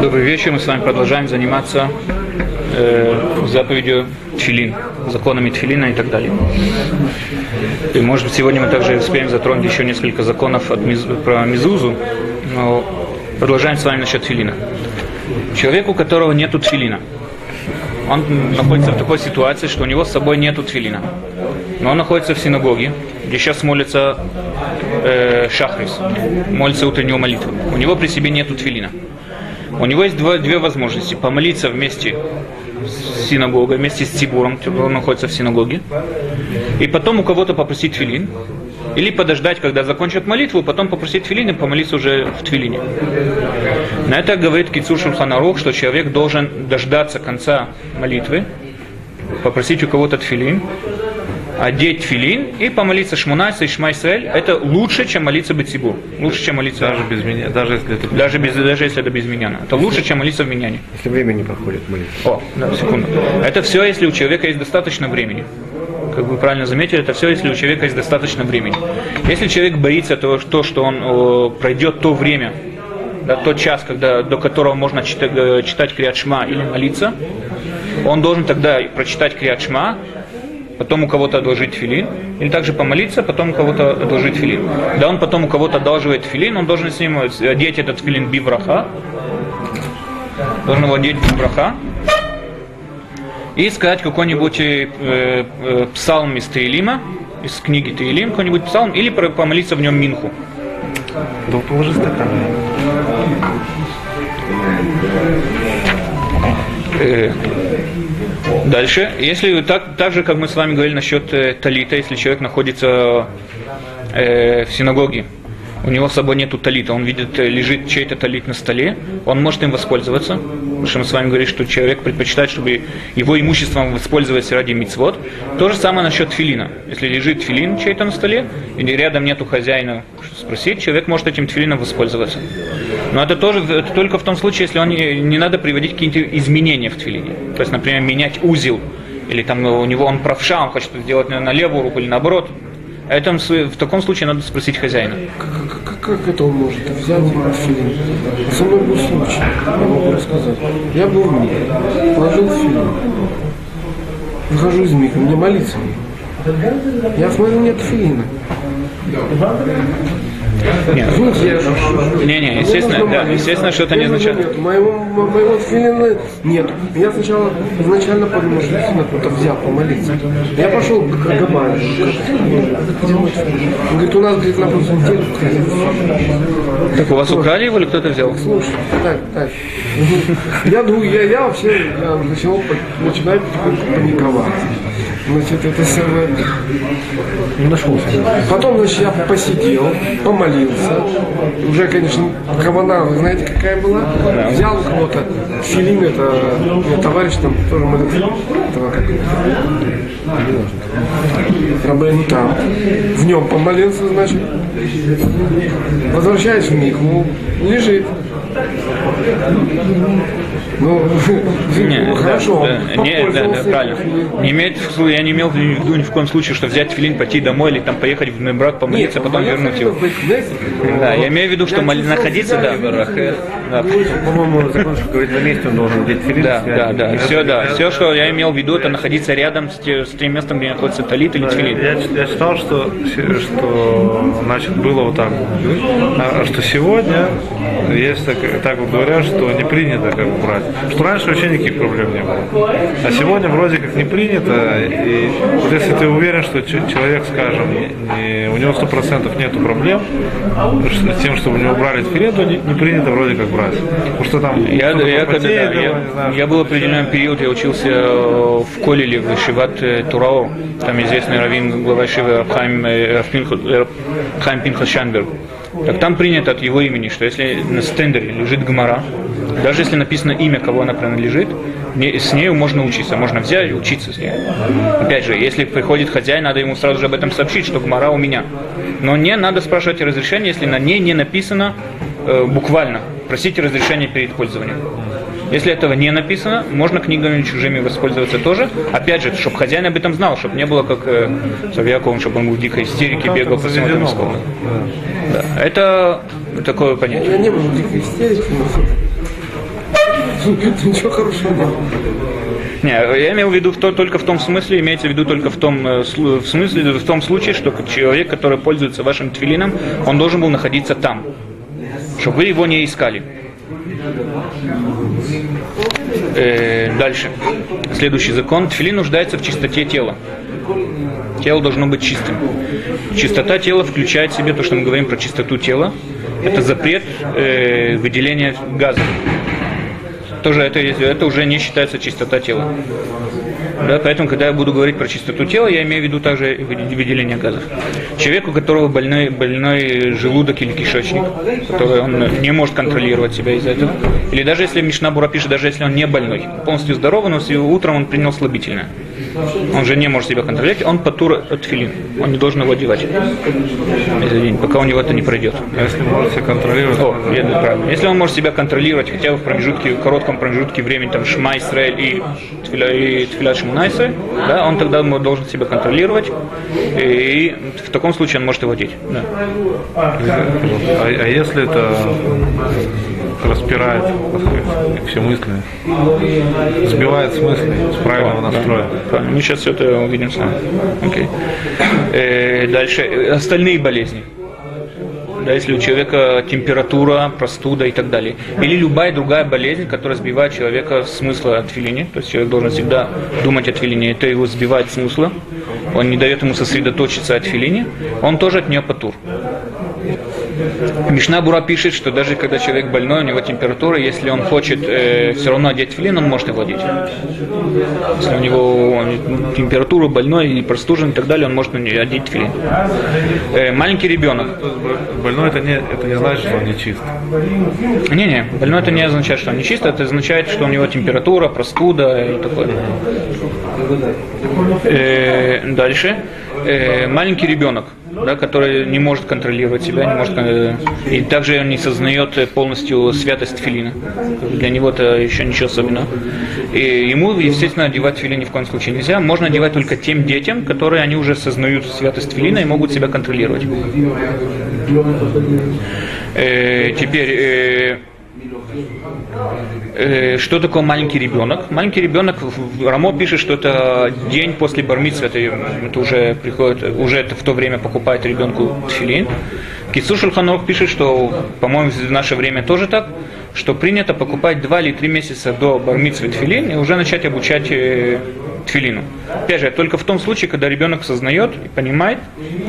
Добрый вечер. Мы с вами продолжаем заниматься э, заповедью тфилин, законами тфилина и так далее. И, может быть, сегодня мы также успеем затронуть еще несколько законов от миз, про Мизузу, но продолжаем с вами насчет тфилина. Человек, у которого нет тфилина, он находится в такой ситуации, что у него с собой нет тфилина. Но он находится в синагоге, где сейчас молится э, Шахрис, молится утреннюю молитву. У него при себе нет тфилина. У него есть два, две возможности. Помолиться вместе с синагогой, вместе с Тибуром, он находится в синагоге. И потом у кого-то попросить филин. Или подождать, когда закончат молитву, потом попросить филин и помолиться уже в твилине. На это говорит Кицур Шульханарух, что человек должен дождаться конца молитвы, попросить у кого-то тфилин, одеть филин и помолиться Шмунайса и Шмайсраэль, это лучше, чем молиться Бетсибур. Лучше, чем молиться... Даже без меня, даже если это... Даже, без, даже если это без меня. Это лучше, чем молиться в меняне. Если время не проходит молитва. О, да, секунду. Это все, если у человека есть достаточно времени. Как вы правильно заметили, это все, если у человека есть достаточно времени. Если человек боится того, что, что он о, пройдет то время, да, тот час, когда, до которого можно читать, э, читать Криадшма или молиться, он должен тогда прочитать Криадшма, потом у кого-то одолжить филин, или также помолиться, потом у кого-то одолжить филин. Да он потом у кого-то одалживает филин, он должен с ним одеть этот филин бивраха, должен его одеть бивраха, и сказать какой-нибудь э, э, псалм из Таилима, из книги Таилим, какой-нибудь псалм, или помолиться в нем Минху. Да положи стакан. Э, Дальше, если так, так же, как мы с вами говорили насчет э, талита, если человек находится э, в синагоге, у него с собой нету талита, он видит, э, лежит чей-то талит на столе, он может им воспользоваться, потому что мы с вами говорили, что человек предпочитает, чтобы его имуществом воспользоваться ради мицвод. То же самое насчет филина. Если лежит филин чей-то на столе, или рядом нету хозяина спросить, человек может этим тфилином воспользоваться. Но это тоже это только в том случае, если он не, не надо приводить какие-то изменения в тфилине. То есть, например, менять узел, или там у него он правша, он хочет сделать на левую руку или наоборот. Это в таком случае надо спросить хозяина. Как, как, это он может взять филин? Со мной был случай, я могу рассказать. Я был в мире, положил филин. Выхожу из мира, мне молиться. Я смотрю, нет филина. Нет, не, не, естественно, да, естественно, что это не означает. Нет, моего, моего филина нет. Я сначала изначально подумал, что действительно кто-то взял помолиться. Я пошел к Габаю. Он говорит, у нас, говорит, на прошлой неделе Так у вас украли его или кто-то взял? Слушай, так, так. Я думаю, я, я вообще я начал, начинаю паниковать. Значит, это самое... Не нашелся. Потом, значит, я посидел, помолился. Уже, конечно, кавана, вы знаете, какая была? Взял у кого-то филин, это ну, товарищ там тоже молится. Этого как? Рабейну там. В нем помолился, значит. Возвращаюсь в Миху, лежит. Ну, Не, хорошо, да, он не, да, да, правильно. Не имеет, в я не имел в виду ни в коем случае, что взять филин, пойти домой или там поехать в брак, помолиться, потом вернуть его. Да, я имею в виду, что моли- находиться, да, да, По-моему, закон, что говорит, на месте он должен быть филин. да, да, да, все, да, все, что я имел в виду, это находиться рядом с, те- с тем местом, где находится талит или тфилин. Я, я читал, что, что значит, было вот так, а, что сегодня есть так, так вот говорят, что не принято как брать. Что раньше вообще никаких проблем не было. А сегодня вроде как не принято, и вот если ты уверен, что человек, скажем, не- у него сто процентов нету проблем с тем, чтобы у него брали тфилин, то не, не принято вроде как брать. Потому что там Я, я, когда, да, я, знаю, я был определенный период, я учился э, в Колеле, в Шиват э, Турао, там известный раввин, глава Шивы Рабхайм, э, Рабхайм Пинхас Шанберг. Так там принято от его имени, что если на стендере лежит гмара, даже если написано имя, кого она принадлежит, с нею можно учиться, можно взять и учиться с ней. Опять же, если приходит хозяин, надо ему сразу же об этом сообщить, что гмара у меня. Но не надо спрашивать разрешение, если на ней не написано э, буквально. Просите разрешения перед пользованием. Если этого не написано, можно книгами чужими воспользоваться тоже. Опять же, чтобы хозяин об этом знал, чтобы не было как э, с чтобы он был в дикой истерике, бегал по всему было. Да. Это такое понятие. Я не был в дикой истерике, но ничего хорошего не было. Не, я имел в виду в то, только в том смысле, имеется в виду только в том, э, в смысле, в том случае, что человек, который пользуется вашим твилином, он должен был находиться там, чтобы вы его не искали. Э, дальше. Следующий закон. Тфилин нуждается в чистоте тела. Тело должно быть чистым. Чистота тела включает в себе то, что мы говорим про чистоту тела. Это запрет э, выделения газа. Тоже это, это уже не считается чистота тела. Да, поэтому, когда я буду говорить про чистоту тела, я имею в виду также выде- выделение газов. Человек, у которого больной, больной желудок или кишечник, который он не может контролировать себя из-за этого, или даже если Мишна Бура пишет, даже если он не больной, полностью здоровый, но утром он принял слабительное, он же не может себя контролировать, он патур от филин, он не должен его одевать день, пока у него это не пройдет. А Если можете контролировать, О, это правильно. Если он может себя контролировать хотя бы в промежутке, в коротком промежутке времени, там, Шма Исраэль и Тфиля, и Тфиля Шмунайса, да, он тогда должен себя контролировать, и в таком случае он может его одеть. Да. а, а если это распирает все мысли, сбивает с мыслей, с правильного настроя? Правильно. Мы сейчас все это увидим с вами. Окей. Э, дальше. Э, Остальные болезни. Да, если у человека температура, простуда и так далее. Или любая другая болезнь, которая сбивает человека смысла от филини. То есть человек должен всегда думать о филине. Это его сбивает смысла. Он не дает ему сосредоточиться от филини. Он тоже от нее патур. Мишна Бура пишет, что даже когда человек больной, у него температура, если он хочет э, все равно одеть филин, он может его одеть. Если у него он, температура, больной, или простужен и так далее, он может одеть филин. Э, маленький ребенок. Больной это не, это не значит, что он не чист. Не-не, больной это не означает, что он не чист, это означает, что у него температура, простуда и такое. Э, дальше. Э, маленький ребенок, да, который не может контролировать себя, не может, э, и также он не сознает э, полностью святость филина. Для него это еще ничего особенного. И ему, естественно, одевать филин ни в коем случае нельзя. Можно одевать только тем детям, которые они уже сознают святость филина и могут себя контролировать. Э, теперь э, что такое маленький ребенок? Маленький ребенок, Рамо пишет, что это день после бармитсва, это, это уже приходит, уже это в то время покупает ребенку тфилин. Кицу Шульханов пишет, что, по-моему, в наше время тоже так, что принято покупать два или три месяца до бармитсвы тфилин и уже начать обучать э, тфилину. Опять же, только в том случае, когда ребенок сознает и понимает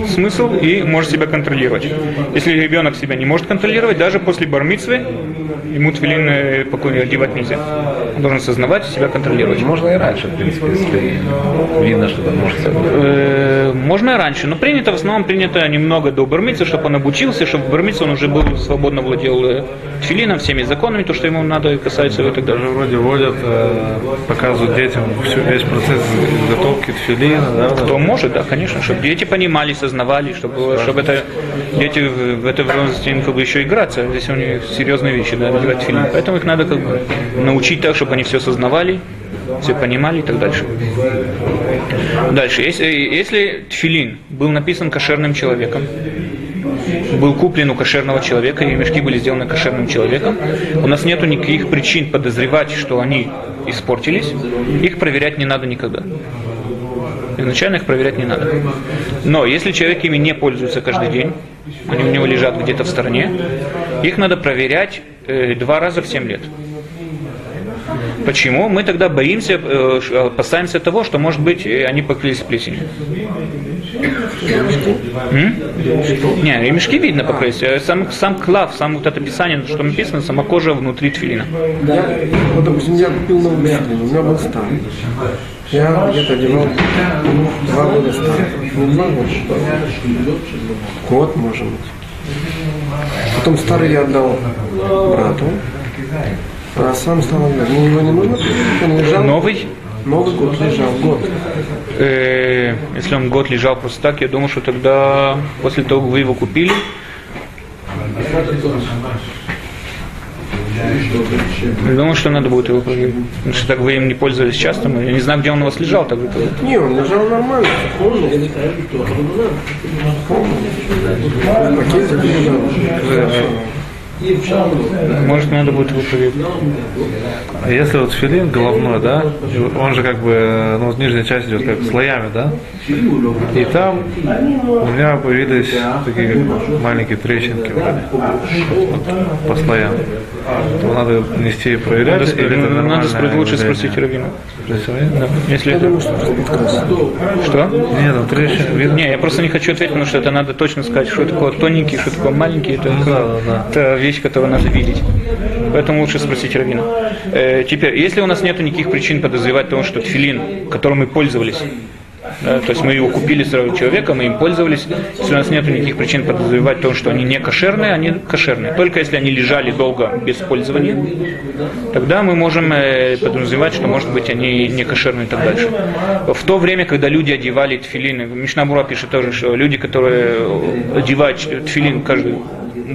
смысл и может себя контролировать. Если ребенок себя не может контролировать, даже после бармитсвы ему тфилин э, поку- одевать нельзя. Он должен сознавать и себя контролировать. Можно и раньше, в принципе, если видно, что там может Э, Можно и раньше, но принято, в основном принято немного до бармицы, чтобы он обучился, чтобы в бармице он уже был свободно владел э, тфилином, всеми законами, то, что ему надо, и касается его и так далее. Даже вроде вводят, э, показывают детям всю, весь процесс изготовки тфилина, да, Кто может, да, конечно, чтобы дети понимали, сознавали, чтобы, чтобы это дети в это возрасте им как бы еще играться, здесь у них серьезные вещи, да, надевать фильм. Поэтому их надо как бы научить так, чтобы они все сознавали, все понимали и так дальше. Дальше, если, если тфилин был написан кошерным человеком, был куплен у кошерного человека, и мешки были сделаны кошерным человеком, у нас нет никаких причин подозревать, что они испортились, их проверять не надо никогда. Изначально их проверять не надо. Но если человек ими не пользуется каждый день, они у него лежат где-то в стороне, их надо проверять э, два раза в 7 лет. Почему? Мы тогда боимся, э, ш- опасаемся того, что, может быть, э, они покрылись плесенью. М? Не, ремешки видно покрылись. Э, Сам, сам клав, сам вот это описание, что написано, сама кожа внутри тфилина. Я, вот, допустим, я купил новый филин, у меня был старый. Я где-то одевал ну, два года старый. Не два года, год, может быть. Потом старый я отдал брату, а сам стал. Мне его не нужно, он лежал. Новый, Новый год лежал, год. Э, если он год лежал просто так, я думаю, что тогда, после того, как вы его купили, я думаю, что надо будет его проверить. Потому что так вы им не пользовались часто, я не знаю, где он у вас лежал. Так, Не, он лежал нормально, полный. Может, надо будет его проверить. А если вот филин головной, да, он же как бы, ну, вот нижняя часть идет как слоями, да, и там у меня появились такие как маленькие трещинки вроде, вот, по слоям. То надо нести и проверять, Надо, или это надо нормальное спро- лучше спросить Равина. Да. Если это... что? Нет, там трещины, видно. Не, я просто не хочу ответить, потому что это надо точно сказать, что такое тоненький, что такое маленький. Это, да, да, да. это вещь, которую надо видеть. Поэтому лучше спросить Равина. Э, теперь, если у нас нет никаких причин подозревать того, что тфилин, которым мы пользовались, да, то есть мы его купили сразу человека, мы им пользовались. Если у нас нет никаких причин подозревать то, что они не кошерные, они кошерные. Только если они лежали долго без пользования, тогда мы можем э, подразумевать, что может быть они не кошерные и так дальше. В то время, когда люди одевали тфилины, Мишнабура пишет тоже, что люди, которые одевают тфилин каждый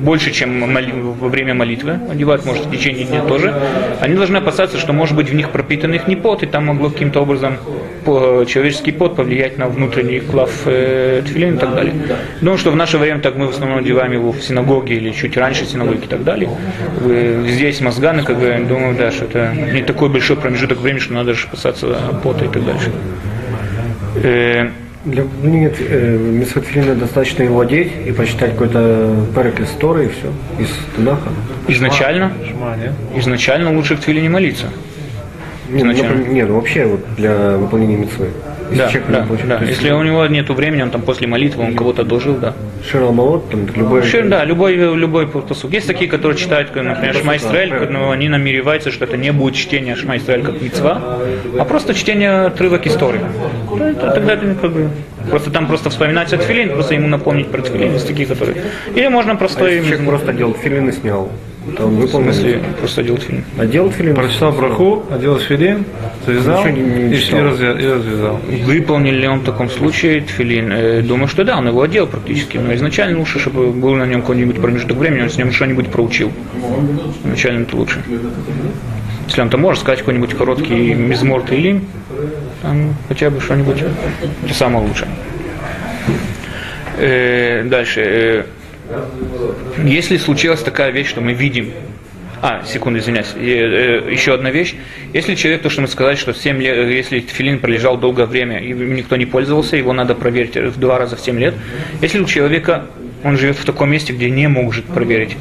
больше, чем во время молитвы, одевают, может, в течение дня тоже, они должны опасаться, что, может быть, в них пропитан их не пот, и там могло каким-то образом по- человеческий пот повлиять на внутренний клав э, тфилин и так далее. Думаю, что в наше время так мы в основном одеваем его в синагоге или чуть раньше синагоги и так далее. Э, Здесь мозганы, как бы, думаю, да, что это не такой большой промежуток времени, что надо же опасаться пота и так дальше. Для выполнения э, мисфатфилина достаточно его одеть и почитать какой-то перек из Торы и все, из Тунаха. Изначально, Шма, нет? изначально лучше в молиться. Не, ну, Изначально. например, не, ну вообще вот для выполнения митцвы. Да, человек да, хочет- да. есть Если у него нет времени, он там после молитвы, он кого-то одолжил, да. Ширал Малот, там любой... Вообще, да, любой, любой посуд. Есть такие, которые читают, например, Шма Исраэль, но они намереваются, что это не будет чтение Шма Исраэль как мецва, а просто чтение отрывок истории. Тогда это как бы... Просто там просто вспоминается тфилин, просто ему напомнить про тфилин. Есть такие, которые... Или можно А просто... если человек просто одел филин и снял, то он в выполнил. смысле, просто делать фильм. Одел филин, Прочитал браху, одел филин, связал не- не и, читал. и развя- и развязал. Выполнил ли он в таком случае тфилин? Э, Думаю, что да, он его одел практически. Но изначально лучше, чтобы был на нем какой-нибудь промежуток времени, он с ним что-нибудь проучил. Изначально это лучше. Если он там может сказать какой-нибудь короткий мизмор или там хотя бы что-нибудь, это самое лучшее. Э, дальше. э, если случилась такая вещь, что мы видим, а, секунду, извиняюсь, э, еще одна вещь. Если человек, то, что мы сказали, что 7 лет, если филин пролежал долгое время и никто не пользовался, его надо проверить в два раза в 7 лет. Если у человека, он живет в таком месте, где не может проверить,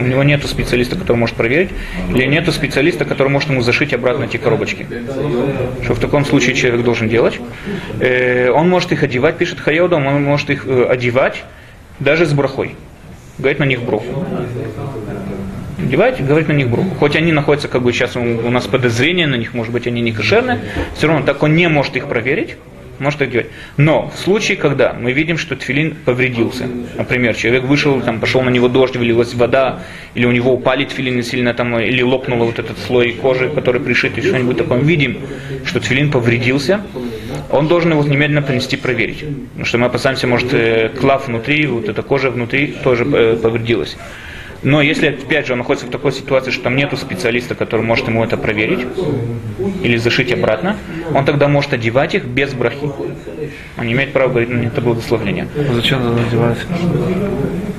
у него нет специалиста, который может проверить, или нет специалиста, который может ему зашить обратно эти коробочки. Что в таком случае человек должен делать? Э, он может их одевать, пишет Хайодом, он может их э, одевать даже с брахой. Говорит на них броху. Одевать, говорит на них броху. Хоть они находятся, как бы сейчас у, нас подозрение на них, может быть, они не кошерные, все равно так он не может их проверить, может их делать. Но в случае, когда мы видим, что тфилин повредился, например, человек вышел, там, пошел на него дождь, вылилась вода, или у него упали тфилины сильно, там, или лопнул вот этот слой кожи, который пришит, или что-нибудь такое, видим, что тфилин повредился, он должен его немедленно принести проверить. Потому что мы опасаемся, может, э, клав внутри, вот эта кожа внутри тоже э, повредилась. Но если, опять же, он находится в такой ситуации, что там нету специалиста, который может ему это проверить или зашить обратно, он тогда может одевать их без брахи. Он не имеет права говорить на это благословление. Зачем надо надевать?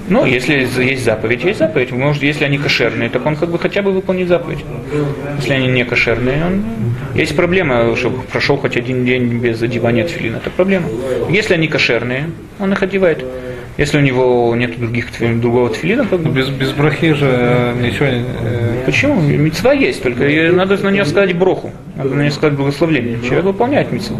Ну, если есть заповедь, есть заповедь. Может, если они кошерные, так он как бы хотя бы выполнит заповедь. Если они не кошерные, он... есть проблема, чтобы прошел хоть один день без одевания тфилина. Это проблема. Если они кошерные, он их одевает. Если у него нет других другого тфилина, бы... Без, без брахи же э, ничего не... э, Почему? Мецва есть, только надо на нее сказать броху. Надо на нее сказать благословление. Человек выполняет мецву.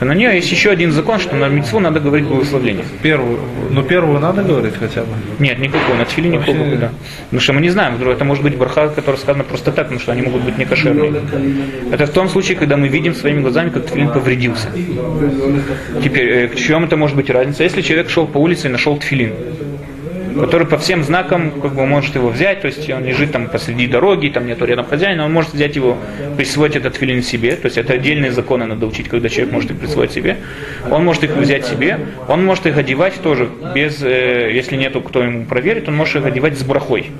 На нее есть еще один закон, что на мецву надо говорить благословление. Первую, ну первую надо говорить хотя бы. Нет, никакой, на тфиле никакого, Вообще- да. Потому что мы не знаем, вдруг это может быть браха, которая сказана просто так, потому что они могут быть не кошерные. Это в том случае, когда мы видим своими глазами, как тфилин повредился. Теперь, э, к чему это может быть разница? Если человек шел по улице и нашел тфилин, который по всем знакам, как бы может его взять, то есть он лежит там посреди дороги, там нету рядом хозяина, он может взять его, присвоить этот филин себе, то есть это отдельные законы надо учить, когда человек может их присвоить себе, он может их взять себе, он может их одевать тоже без, э, если нету кто ему проверит, он может их одевать с брахой.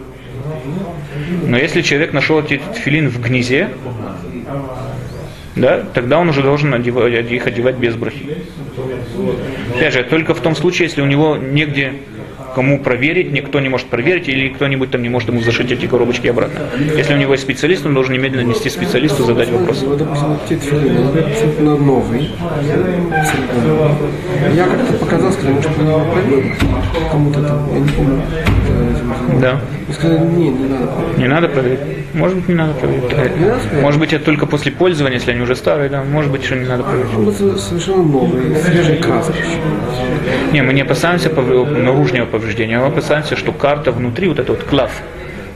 Но если человек нашел этот филин в гнизе, да, тогда он уже должен одевать, их одевать без брахи. Опять же, только в том случае, если у него негде кому проверить, никто не может проверить, или кто-нибудь там не может ему зашить эти коробочки обратно. Если у него есть специалист, он должен немедленно нести специалисту, задать вопрос. Абсолютно. Я как-то показал, сказал, проверить? Кому-то там, я не помню. Да. И сказали, не, не надо проверить. Не надо проверить. Может быть, не надо проверить. Не надо проверить? Может быть, это только после пользования, если они уже старые, да. Может быть, что не надо проверить. Он был со- совершенно новый, свежий краски. Не, мы не опасаемся наружного повреждения, мы опасаемся, что карта внутри, вот это вот клав,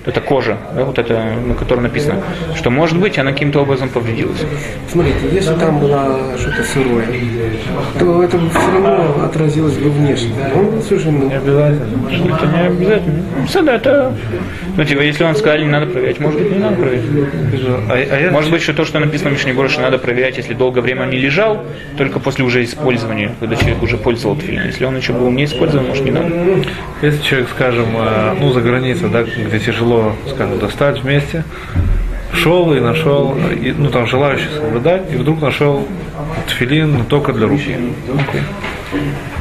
это кожа, да, вот это, на которой написано, что может быть она каким-то образом повредилась. Смотрите, если там было что-то сырое, то это все равно отразилось бы внешне. Он был совершенно Обязательно. Это не обязательно. Всегда это... Ну, типа, если он сказал, не надо проверять, может быть, не надо проверять. А, а я Может быть, что то, что написано в Мишне больше надо проверять, если долгое время не лежал, только после уже использования, когда человек уже пользовал тфилин. Если он еще был не использован, может, не надо. Если человек, скажем, э, ну, за границей, да, где тяжело, скажем, достать вместе, шел и нашел, и, ну, там, желающий соблюдать, и вдруг нашел тфилин только для руки.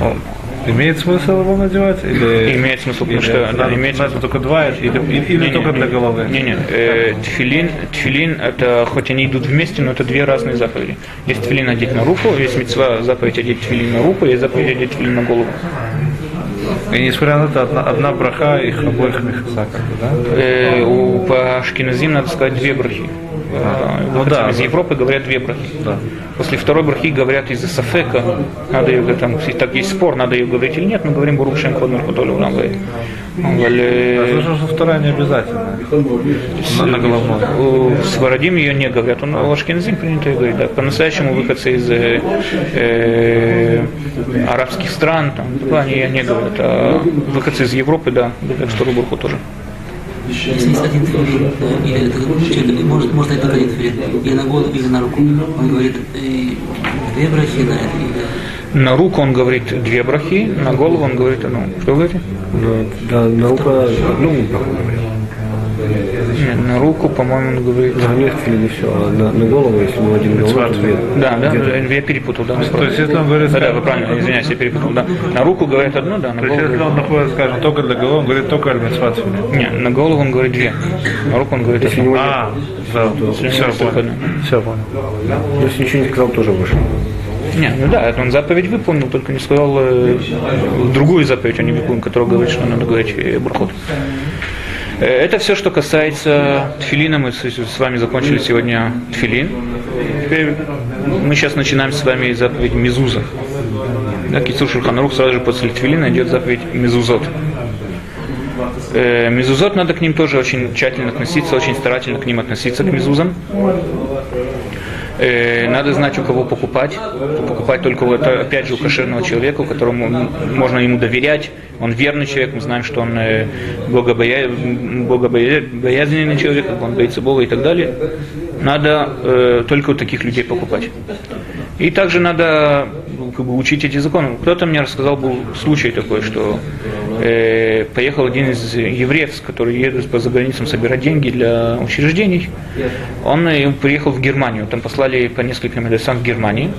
Он, имеет смысл его надевать? Или, Имеет смысл, потому или что, да, имеет смысл. только два, или, или, или только для головы? Не, не, э, тфилин, тфилин, это хоть они идут вместе, но это две разные заповеди. Есть тфилин одеть на руку, есть мецва заповедь одеть тфилин на руку, есть заповедь одеть тфилин на голову. И несмотря на это, одна, одна браха их обоих мехаса, как бы, да? Э, у по Ашкеназим надо сказать две брахи. Э, ну да, из да. Европы говорят две брахи. Да. После второй брахи говорят из-за сафека, надо ее там, так есть спор, надо ее говорить или нет, мы говорим Бурук Шем Кодмар Худолю Рамбай. Потому что вторая не обязательно. На, на головной. У Сварадим ее не говорят, он у Ашкеназим принято ее говорить. Да. По-настоящему выходцы из э, э, арабских стран, там, да, они ее не говорят, а выходцы из Европы, да, говорят вторую браху тоже. Если есть один тфилин, э, или это человек может, может дать только один тфилин, или на голову, или на руку, он говорит, э, две брахи на это, или На руку он говорит две брахи, на голову он говорит одну. Что вы говорите? Ну, Да, на руку одну браху. Нет, на руку, по-моему, он говорит. На нет и все, а на, на голову, если был один головой, то две. Да, да, я перепутал, да. То есть, если он говорит, Да, да, вы правильно, извиняюсь, я перепутал, да. На руку говорит одну, да, на То есть, голову если он говорит... находится, скажем, только для головы, он говорит только аль-митсват тфилин. Не, на голову он говорит две, на руку он говорит Если одну. нет, А, да, все только понял. Все понял. если ничего не сказал, тоже вышел. Не, ну да, он заповедь выполнил, только не сказал э, другую заповедь, он не выполнил, которая говорит, что надо говорить э, брахот. Э, Это все, что касается тфилина. Мы с вами закончили сегодня тфилин. Теперь мы сейчас начинаем с вами заповедь Мезуза. Да, Кицур Шульханарух сразу же после тфилина идет заповедь Мезузот. Э, Мезузот надо к ним тоже очень тщательно относиться, очень старательно к ним относиться, к мезузам. Э, Надо знать, у кого покупать. Покупать только вот, э, опять же, у кошерного человека, которому можно ему доверять. Он верный человек, мы знаем, что он э, богобоя... богобоязненный человек, он боится Бога и так далее. Надо э, только у таких людей покупать. И также надо как бы, учить эти законы. Кто-то мне рассказал, был случай такой, что э, поехал один из евреев, который едет по заграницам собирать деньги для учреждений. Он э, приехал в Германию, там послали по нескольким адресам в Германии.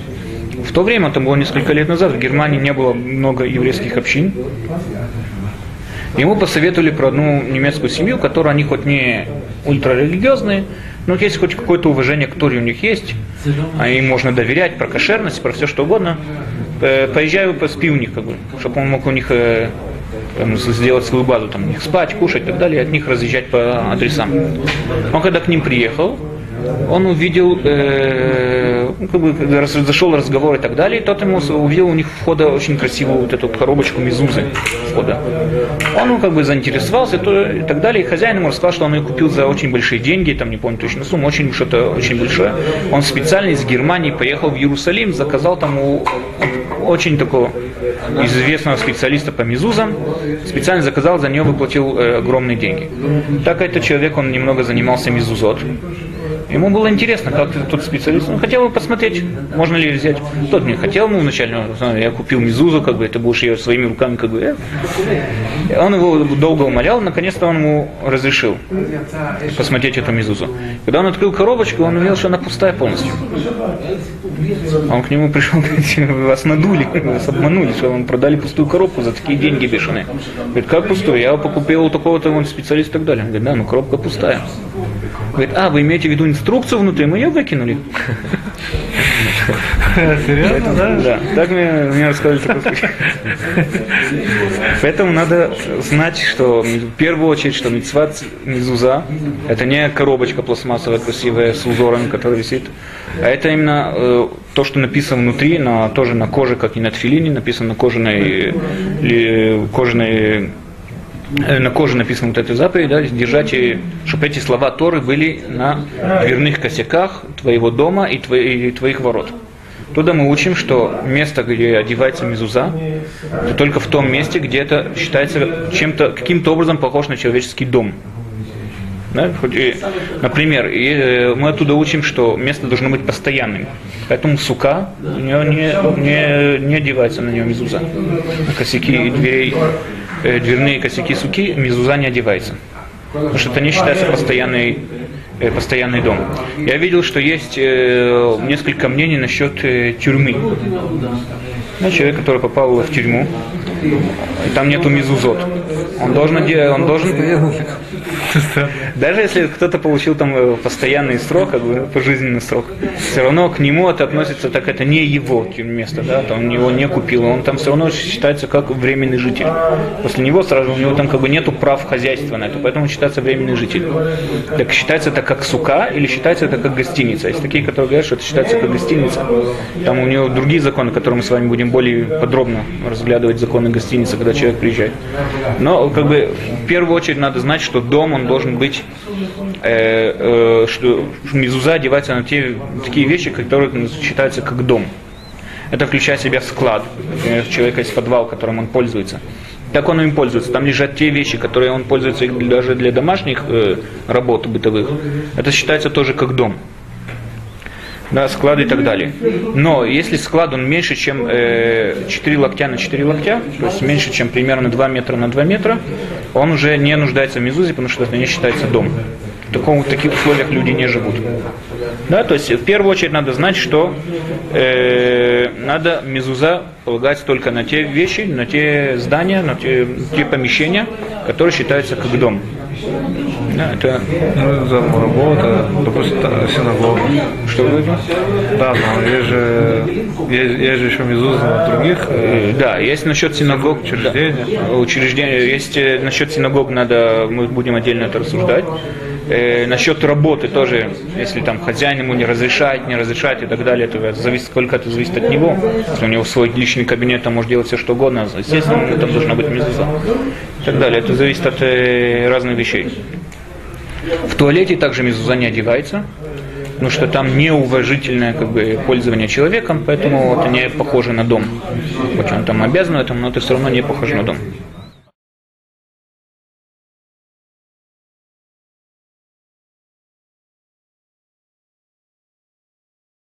В то время, там было несколько лет назад, в Германии не было много еврейских общин. Ему посоветовали про одну немецкую семью, которая они хоть не ультрарелигиозные, но есть хоть какое-то уважение к Торе у них есть, а им можно доверять про кошерность, про все что угодно. Э, Поезжаю, поспи у них, как бы, чтобы он мог у них э, там, сделать свою базу, там, у них спать, кушать и так далее, и от них разъезжать по адресам. Он когда к ним приехал, он увидел, э, ну, как бы, зашел разговор и так далее, и тот ему увидел у них входа очень красивую вот эту коробочку мизузы входа. Он ну, как бы заинтересовался то, и так далее, и хозяин ему рассказал, что он ее купил за очень большие деньги, там не помню точно сумму, очень что-то очень большое. Он специально из Германии поехал в Иерусалим, заказал там у очень такого известного специалиста по мизузам, специально заказал, за нее выплатил э, огромные деньги. Так этот человек, он немного занимался мизузот. Ему было интересно, как тут специалист. Он хотел бы посмотреть, можно ли взять. Тот мне хотел, ну, вначале, он, я купил Мизузу, как бы, ты будешь ее своими руками, как бы. э. Он его долго умолял, наконец-то он ему разрешил посмотреть эту Мизузу. Когда он открыл коробочку, он увидел, что она пустая полностью. Он к нему пришел, говорит, вас надули, вас обманули, что вам продали пустую коробку за такие деньги бешеные. Говорит, как пустую? Я покупил у такого-то вон специалиста и так далее. Он говорит, да, ну коробка пустая. Говорит, а, вы имеете в виду инструкцию внутри? Мы ее выкинули. Серьезно, да? Да, так мне, мне рассказали такой случай. Поэтому надо знать, что в первую очередь, что мецват мизуза – это не коробочка пластмассовая красивая с узором, который висит, а это именно э, то, что написано внутри, на, тоже на коже, как и на тфилине, написано на кожаной, ли, кожаной э, на коже написано вот эта заповедь, да, держать, чтобы эти слова Торы были на дверных косяках твоего дома и, твои- и твоих ворот. Туда мы учим, что место, где одевается мезуза, это только в том месте, где это считается чем-то, каким-то образом похож на человеческий дом. Да? Например, и, э, мы оттуда учим, что место должно быть постоянным. Поэтому сука, у нее не, не, не одевается на нее мезуза. На косяки дверей, э, дверные косяки суки мезуза не одевается. Потому что это не считается постоянный, э, постоянный дом. Я видел, что есть э, несколько мнений насчет э, тюрьмы. Ну, человек, который попал в тюрьму, и там нету мезузот. Он должен, он должен даже если кто-то получил там э, постоянный срок, как бы пожизненный срок, все равно к нему это относится, так это не его место, да, там его не купил, он там все равно считается как временный житель. После него сразу у него там как бы нету прав хозяйства на это, поэтому он считается временный житель. Так считается это как сука или считается это как гостиница? Есть такие, которые говорят, что это считается как гостиница. Там у него другие законы, которые мы с вами будем более подробно разглядывать законы гостиницы, когда человек приезжает. Но как бы в первую очередь надо знать, что дом он должен быть, э, э, что мезуза одевается на те такие вещи, которые считаются как дом. Это включает в себя склад. Например, у человека есть подвал, которым он пользуется. Так он им пользуется. Там лежат те вещи, которые он пользуется даже для домашних э, работ бытовых. Это считается тоже как дом. Да, склад и так далее. Но если склад он меньше, чем э, 4 локтя на 4 локтя, то есть меньше, чем примерно 2 метра на 2 метра, он уже не нуждается в мезузе, потому что это не считается дом. В, таком, в таких условиях люди не живут. Да, то есть в первую очередь надо знать, что э, надо мезуза полагать только на те вещи, на те здания, на те, те помещения, которые считаются как дом. Да, это Ну, за работа, допустим, синагога. что вы говорите? Да, но есть же, есть, есть же еще мезуза на других. э, Э, Да, есть насчет синагог. Учреждения. да, учреждения. Есть э, насчет синагог надо, мы будем отдельно это рассуждать. Э, насчет работы тоже, если там хозяин ему не разрешает, не разрешает и так далее, то это зависит, сколько это зависит от него. Если у него свой личный кабинет, там может делать все что угодно, естественно, там должна быть мезуза. И так далее. Это зависит от э, разных вещей. В туалете также мезуза не одевается, потому что там неуважительное как бы, пользование человеком, поэтому это не похоже на дом. Хоть он там обязан этому, но это все равно не похоже на дом.